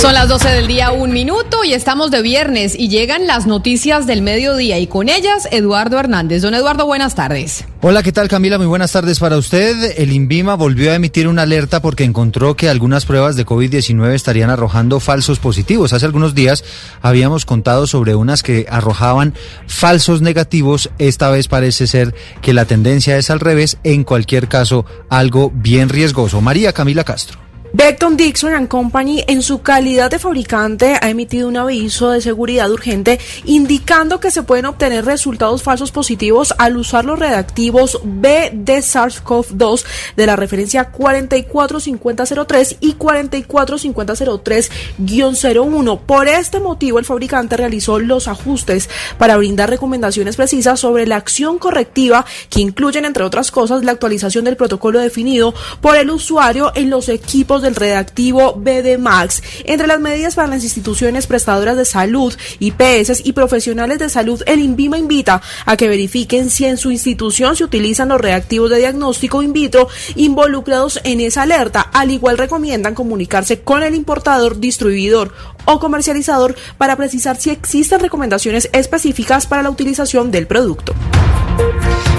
Son las 12 del día, un minuto y estamos de viernes y llegan las noticias del mediodía y con ellas Eduardo Hernández. Don Eduardo, buenas tardes. Hola, ¿qué tal Camila? Muy buenas tardes para usted. El INVIMA volvió a emitir una alerta porque encontró que algunas pruebas de COVID-19 estarían arrojando falsos positivos. Hace algunos días habíamos contado sobre unas que arrojaban falsos negativos. Esta vez parece ser que la tendencia es al revés. En cualquier caso, algo bien riesgoso. María Camila Castro. Beckton Dixon and Company, en su calidad de fabricante, ha emitido un aviso de seguridad urgente indicando que se pueden obtener resultados falsos positivos al usar los reactivos B de SARS-CoV-2 de la referencia 445003 y 445003-01. Por este motivo, el fabricante realizó los ajustes para brindar recomendaciones precisas sobre la acción correctiva que incluyen, entre otras cosas, la actualización del protocolo definido por el usuario en los equipos del redactivo BD Max. Entre las medidas para las instituciones prestadoras de salud, IPS y profesionales de salud, el INVIMA invita a que verifiquen si en su institución se utilizan los reactivos de diagnóstico in vitro involucrados en esa alerta. Al igual recomiendan comunicarse con el importador, distribuidor o comercializador para precisar si existen recomendaciones específicas para la utilización del producto.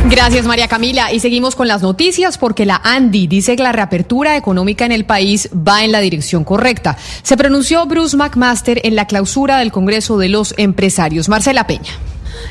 Gracias María Camila y seguimos con las noticias porque la ANDI dice que la reapertura económica en el país va en la dirección correcta. Se pronunció Bruce McMaster en la clausura del Congreso de los Empresarios. Marcela Peña.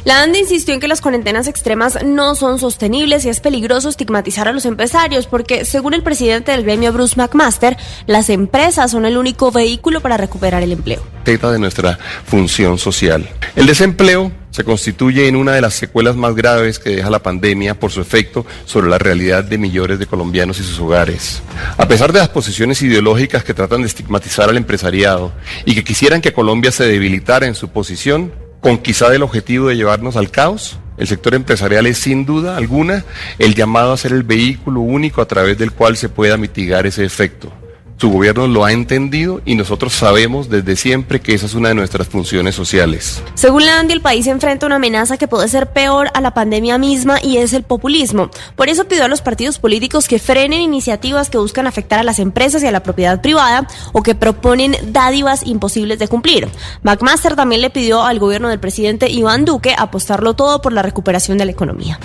La ANDI insistió en que las cuarentenas extremas no son sostenibles y es peligroso estigmatizar a los empresarios porque, según el presidente del gremio Bruce McMaster, las empresas son el único vehículo para recuperar el empleo. de nuestra función social. El desempleo se constituye en una de las secuelas más graves que deja la pandemia por su efecto sobre la realidad de millones de colombianos y sus hogares. A pesar de las posiciones ideológicas que tratan de estigmatizar al empresariado y que quisieran que Colombia se debilitara en su posición, con quizá el objetivo de llevarnos al caos, el sector empresarial es sin duda alguna el llamado a ser el vehículo único a través del cual se pueda mitigar ese efecto. Su gobierno lo ha entendido y nosotros sabemos desde siempre que esa es una de nuestras funciones sociales. Según la el país enfrenta una amenaza que puede ser peor a la pandemia misma y es el populismo. Por eso pidió a los partidos políticos que frenen iniciativas que buscan afectar a las empresas y a la propiedad privada o que proponen dádivas imposibles de cumplir. McMaster también le pidió al gobierno del presidente Iván Duque apostarlo todo por la recuperación de la economía.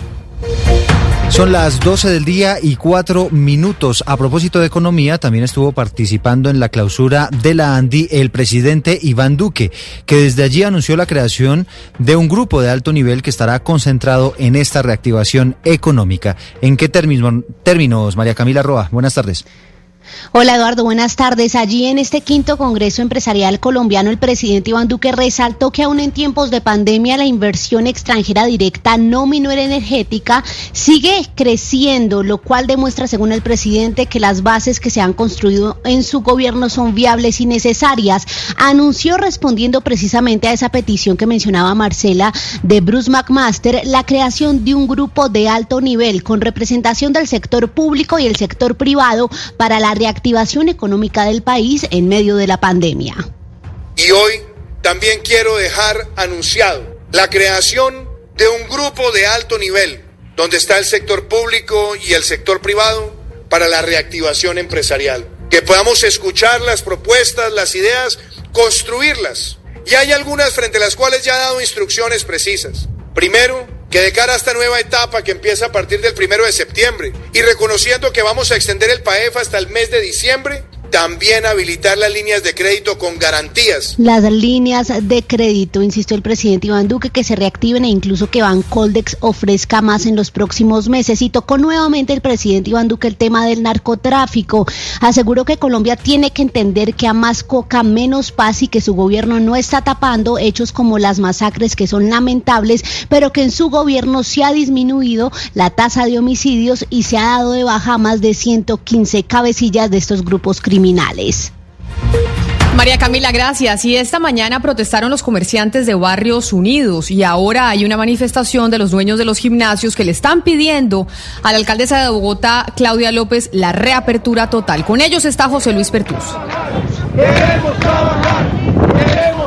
Son las 12 del día y cuatro minutos. A propósito de economía, también estuvo participando en la clausura de la ANDI el presidente Iván Duque, que desde allí anunció la creación de un grupo de alto nivel que estará concentrado en esta reactivación económica. ¿En qué términos María Camila Roa? Buenas tardes. Hola Eduardo, buenas tardes. Allí en este quinto Congreso Empresarial Colombiano, el presidente Iván Duque resaltó que aún en tiempos de pandemia la inversión extranjera directa no minera energética sigue creciendo, lo cual demuestra, según el presidente, que las bases que se han construido en su gobierno son viables y necesarias. Anunció respondiendo precisamente a esa petición que mencionaba Marcela de Bruce McMaster, la creación de un grupo de alto nivel con representación del sector público y el sector privado para la reactivación económica del país en medio de la pandemia. Y hoy también quiero dejar anunciado la creación de un grupo de alto nivel, donde está el sector público y el sector privado, para la reactivación empresarial. Que podamos escuchar las propuestas, las ideas, construirlas. Y hay algunas frente a las cuales ya he dado instrucciones precisas. Primero, que de cara a esta nueva etapa que empieza a partir del primero de septiembre y reconociendo que vamos a extender el PAEF hasta el mes de diciembre, también habilitar las líneas de crédito con garantías. Las líneas de crédito, insistió el presidente Iván Duque, que se reactiven e incluso que Bancoldex ofrezca más en los próximos meses. Y tocó nuevamente el presidente Iván Duque el tema del narcotráfico. Aseguró que Colombia tiene que entender que a más coca, menos paz y que su gobierno no está tapando hechos como las masacres que son lamentables, pero que en su gobierno se ha disminuido la tasa de homicidios y se ha dado de baja más de 115 cabecillas de estos grupos criminales. María Camila, gracias. Y esta mañana protestaron los comerciantes de Barrios Unidos y ahora hay una manifestación de los dueños de los gimnasios que le están pidiendo a la alcaldesa de Bogotá, Claudia López, la reapertura total. Con ellos está José Luis Pertús.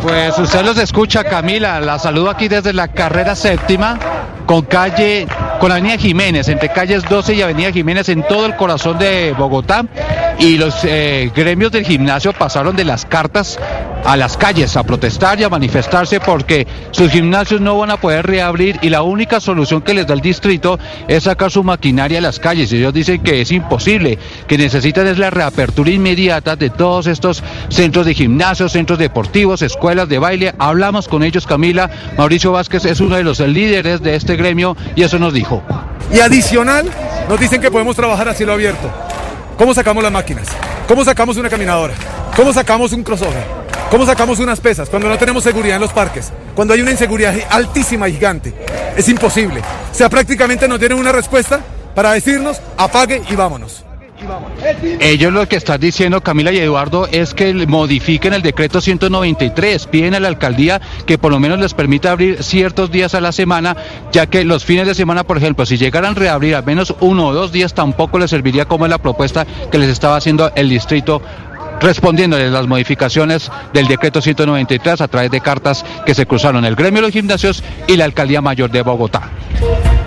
Pues usted los escucha, Camila. La saludo aquí desde la carrera séptima con calle, con Avenida Jiménez, entre calles 12 y Avenida Jiménez en todo el corazón de Bogotá. Y los eh, gremios del gimnasio pasaron de las cartas a las calles a protestar y a manifestarse porque sus gimnasios no van a poder reabrir y la única solución que les da el distrito es sacar su maquinaria a las calles. Y ellos dicen que es imposible, que necesitan es la reapertura inmediata de todos estos centros de gimnasios, centros deportivos, escuelas de baile. Hablamos con ellos, Camila. Mauricio Vázquez es uno de los líderes de este gremio y eso nos dijo. Y adicional, nos dicen que podemos trabajar a cielo abierto. ¿Cómo sacamos las máquinas? ¿Cómo sacamos una caminadora? ¿Cómo sacamos un crossover? ¿Cómo sacamos unas pesas cuando no tenemos seguridad en los parques? Cuando hay una inseguridad altísima y gigante. Es imposible. O sea, prácticamente nos tienen una respuesta para decirnos apague y vámonos. Ellos lo que están diciendo, Camila y Eduardo, es que modifiquen el decreto 193. Piden a la alcaldía que por lo menos les permita abrir ciertos días a la semana, ya que los fines de semana, por ejemplo, si llegaran a reabrir al menos uno o dos días, tampoco les serviría como es la propuesta que les estaba haciendo el distrito respondiéndole las modificaciones del decreto 193 a través de cartas que se cruzaron el gremio de los gimnasios y la alcaldía mayor de Bogotá.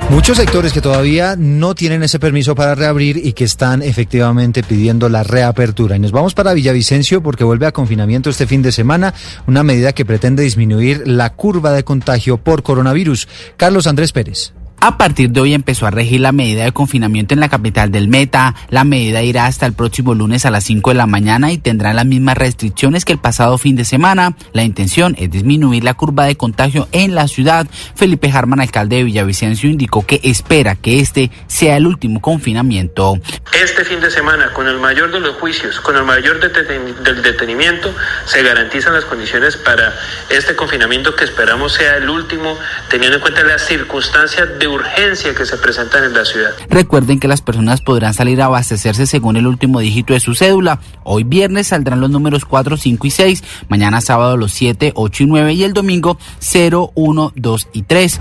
Muchos sectores que todavía no tienen ese permiso para reabrir y que están efectivamente pidiendo la reapertura. Y nos vamos para Villavicencio porque vuelve a confinamiento este fin de semana, una medida que pretende disminuir la curva de contagio por coronavirus. Carlos Andrés Pérez. A partir de hoy empezó a regir la medida de confinamiento en la capital del Meta. La medida irá hasta el próximo lunes a las 5 de la mañana y tendrá las mismas restricciones que el pasado fin de semana. La intención es disminuir la curva de contagio en la ciudad. Felipe Harman, alcalde de Villavicencio, indicó que espera que este sea el último confinamiento. Este fin de semana, con el mayor de los juicios, con el mayor del detenimiento, se garantizan las condiciones para este confinamiento que esperamos sea el último, teniendo en cuenta las circunstancias de urgencia que se presentan en la ciudad. Recuerden que las personas podrán salir a abastecerse según el último dígito de su cédula. Hoy viernes saldrán los números 4, 5 y 6, mañana sábado los 7, 8 y 9 y el domingo 0, 1, 2 y 3.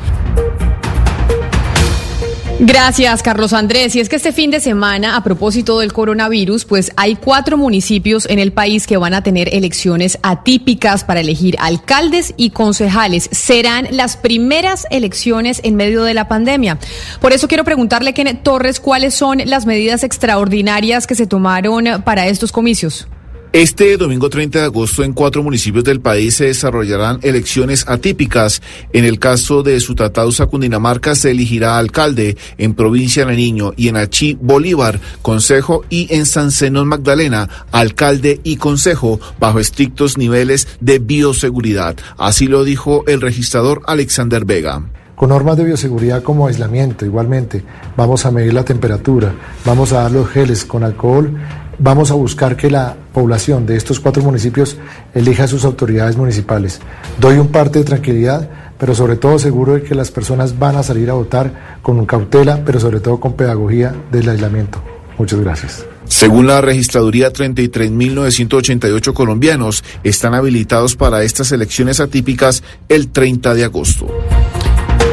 Gracias, Carlos Andrés. Y es que este fin de semana, a propósito del coronavirus, pues hay cuatro municipios en el país que van a tener elecciones atípicas para elegir alcaldes y concejales. Serán las primeras elecciones en medio de la pandemia. Por eso quiero preguntarle, Kenneth Torres, cuáles son las medidas extraordinarias que se tomaron para estos comicios. Este domingo 30 de agosto en cuatro municipios del país se desarrollarán elecciones atípicas. En el caso de Sutatausa, Cundinamarca, se elegirá alcalde, en Provincia de Niño y en Achí, Bolívar, consejo y en San Zenón, Magdalena, alcalde y consejo, bajo estrictos niveles de bioseguridad. Así lo dijo el registrador Alexander Vega con normas de bioseguridad como aislamiento igualmente. Vamos a medir la temperatura, vamos a dar los geles con alcohol vamos a buscar que la población de estos cuatro municipios elija a sus autoridades municipales. Doy un parte de tranquilidad, pero sobre todo seguro de que las personas van a salir a votar con cautela, pero sobre todo con pedagogía del aislamiento. Muchas gracias. Según la registraduría, 33.988 colombianos están habilitados para estas elecciones atípicas el 30 de agosto.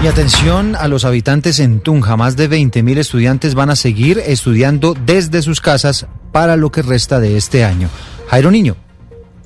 Y atención a los habitantes en Tunja, más de 20.000 estudiantes van a seguir estudiando desde sus casas para lo que resta de este año. Jairo Niño.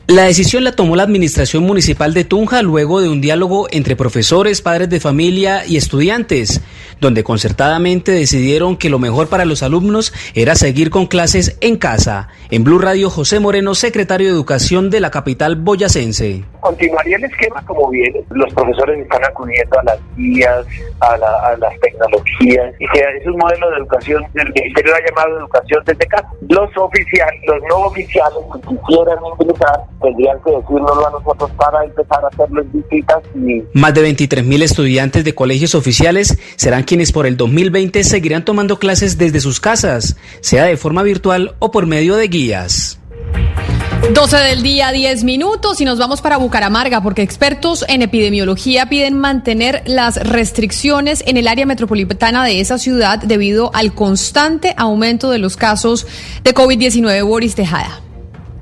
La decisión la tomó la Administración Municipal de Tunja luego de un diálogo entre profesores, padres de familia y estudiantes. donde concertadamente decidieron que lo mejor para los alumnos era seguir con clases en casa. En Blue Radio, José Moreno, secretario de Educación de la capital boyacense. Continuaría el esquema como viene. Los profesores están acudiendo a las guías, a, las tecnologías, y que es un modelo de educación, el Ministerio ha llamado educación desde casa. Los oficiales, los no oficiales que quisieran ingresar, tendrían que decirnoslo a nosotros para empezar a hacerles visitas. Y... Más de 23 mil estudiantes de colegios oficiales serán quienes por el 2020 seguirán tomando clases desde sus casas, sea de forma virtual o por medio de guías. 12 del día, 10 minutos y nos vamos para Bucaramanga porque expertos en epidemiología piden mantener las restricciones en el área metropolitana de esa ciudad debido al constante aumento de los casos de COVID-19. Boris Tejada.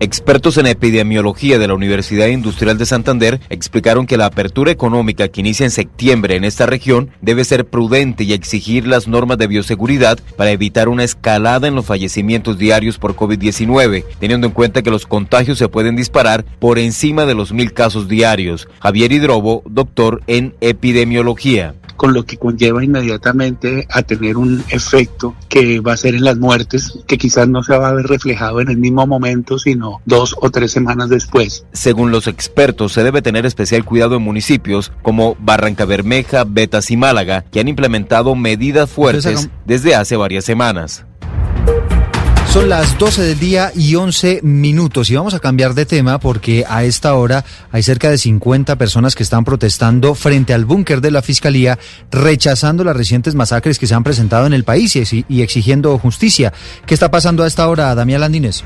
Expertos en epidemiología de la Universidad Industrial de Santander explicaron que la apertura económica que inicia en septiembre en esta región debe ser prudente y exigir las normas de bioseguridad para evitar una escalada en los fallecimientos diarios por COVID-19, teniendo en cuenta que los contagios se pueden disparar por encima de los mil casos diarios. Javier Hidrobo, doctor en epidemiología con lo que conlleva inmediatamente a tener un efecto que va a ser en las muertes, que quizás no se va a ver reflejado en el mismo momento, sino dos o tres semanas después. Según los expertos, se debe tener especial cuidado en municipios como Barranca Bermeja, Betas y Málaga, que han implementado medidas fuertes desde hace varias semanas. Son las 12 del día y 11 minutos y vamos a cambiar de tema porque a esta hora hay cerca de 50 personas que están protestando frente al búnker de la Fiscalía rechazando las recientes masacres que se han presentado en el país y exigiendo justicia. ¿Qué está pasando a esta hora, Damián Landines?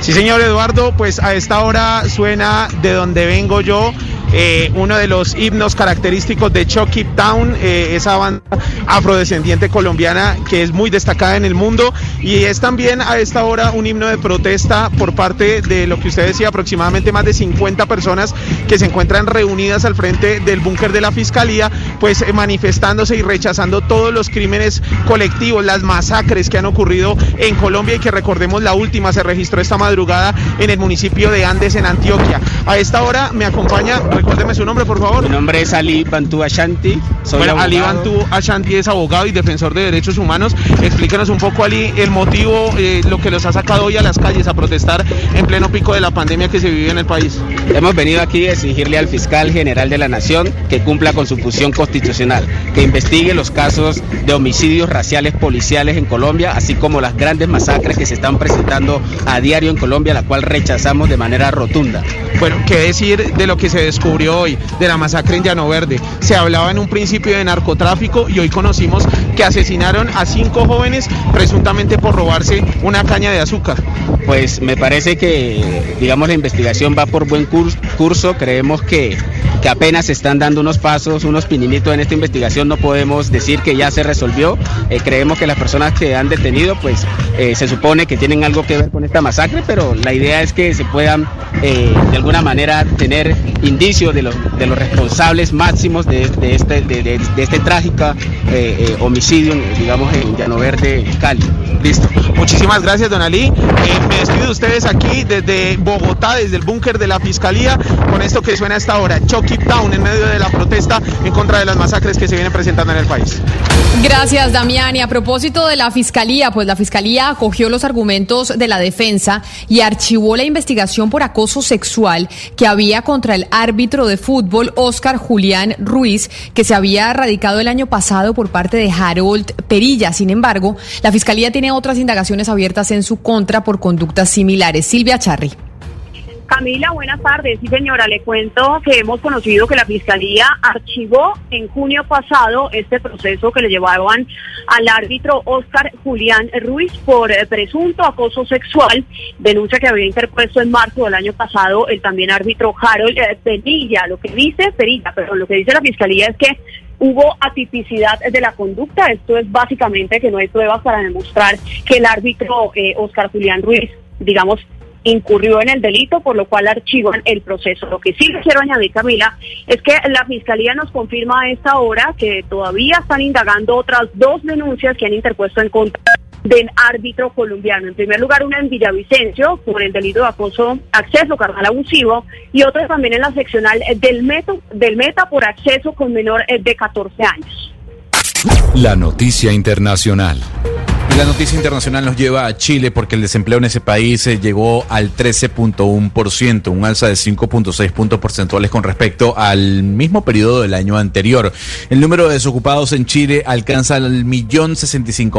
Sí, señor Eduardo, pues a esta hora suena de donde vengo yo eh, uno de los himnos característicos de Chucky Town, eh, esa banda afrodescendiente colombiana que es muy destacada en el mundo y es también a esta hora un himno de protesta por parte de lo que usted decía, aproximadamente más de 50 personas que se encuentran reunidas al frente del búnker de la Fiscalía, pues eh, manifestándose y rechazando todos los crímenes colectivos, las masacres que han ocurrido en Colombia y que recordemos la última se registró esta madrugada en el municipio de Andes en Antioquia. A esta hora me acompaña Recuérdeme su nombre, por favor. Mi nombre es Ali Bantu Ashanti. Soy bueno, Ali Bantu Ashanti es abogado y defensor de derechos humanos. Explícanos un poco, Ali, el motivo, eh, lo que los ha sacado hoy a las calles a protestar en pleno pico de la pandemia que se vive en el país. Hemos venido aquí a exigirle al fiscal general de la Nación que cumpla con su función constitucional, que investigue los casos de homicidios raciales policiales en Colombia, así como las grandes masacres que se están presentando a diario en Colombia, la cual rechazamos de manera rotunda. Bueno, ¿qué decir de lo que se descubrió? hoy, de la masacre en Llano Verde. Se hablaba en un principio de narcotráfico y hoy conocimos que asesinaron a cinco jóvenes presuntamente por robarse una caña de azúcar. Pues me parece que, digamos, la investigación va por buen curso. Creemos que, que apenas se están dando unos pasos, unos pininitos en esta investigación. No podemos decir que ya se resolvió. Eh, creemos que las personas que han detenido, pues eh, se supone que tienen algo que ver con esta masacre, pero la idea es que se puedan eh, de alguna manera tener indicios de los, de los responsables máximos de, este, de, este trágico homicidio, digamos, en Llano Verde, Cali. Listo. Muchísimas gracias, don Ali. Eh, me despido de ustedes aquí desde Bogotá, desde el búnker de la Fiscalía, con esto que suena hasta ahora, Chucky Town, en medio de la protesta en contra de las masacres que se vienen presentando en el país. Gracias, Damián. Y a propósito de la Fiscalía, pues la Fiscalía acogió los argumentos de la defensa y archivó la investigación por acoso sexual que había contra el árbitro de fútbol Oscar Julián Ruiz, que se había radicado el año pasado por parte de Harold Perilla. Sin embargo, la Fiscalía tiene otras indagaciones abiertas en su contra por conductas similares. Silvia Charri. Camila, buenas tardes. Sí, señora, le cuento que hemos conocido que la Fiscalía archivó en junio pasado este proceso que le llevaban al árbitro Oscar Julián Ruiz por eh, presunto acoso sexual, denuncia que había interpuesto en marzo del año pasado el también árbitro Harold eh, Perilla. Lo que dice Perilla, pero lo que dice la Fiscalía es que hubo atipicidad de la conducta. Esto es básicamente que no hay pruebas para demostrar que el árbitro eh, Oscar Julián Ruiz, digamos, incurrió en el delito, por lo cual archivan el proceso. Lo que sí quiero añadir, Camila, es que la Fiscalía nos confirma a esta hora que todavía están indagando otras dos denuncias que han interpuesto en contra del árbitro colombiano. En primer lugar, una en Villavicencio por el delito de acoso, acceso carnal abusivo y otra también en la seccional del, Meta, del Meta por acceso con menor de 14 años. La noticia internacional. La noticia internacional nos lleva a Chile porque el desempleo en ese país eh, llegó al 13.1%, un alza de 5.6 puntos porcentuales con respecto al mismo periodo del año anterior. El número de desocupados en Chile alcanza el millón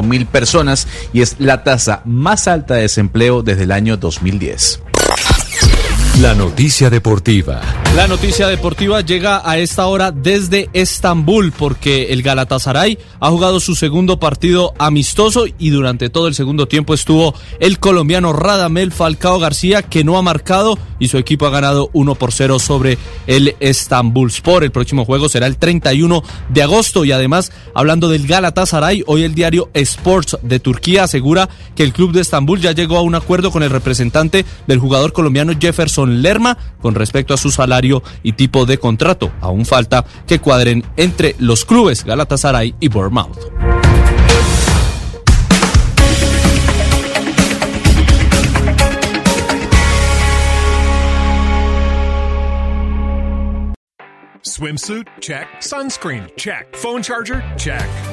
mil personas y es la tasa más alta de desempleo desde el año 2010. La noticia deportiva. La noticia deportiva llega a esta hora desde Estambul porque el Galatasaray ha jugado su segundo partido amistoso y durante todo el segundo tiempo estuvo el colombiano Radamel Falcao García que no ha marcado y su equipo ha ganado 1 por 0 sobre el Estambul Sport. El próximo juego será el 31 de agosto y además hablando del Galatasaray, hoy el diario Sports de Turquía asegura que el club de Estambul ya llegó a un acuerdo con el representante del jugador colombiano Jefferson Lerma con respecto a su salario y tipo de contrato. Aún falta que cuadren entre los clubes Galatasaray y Bournemouth. Swimsuit? Check. Sunscreen? Check. Phone charger? Check.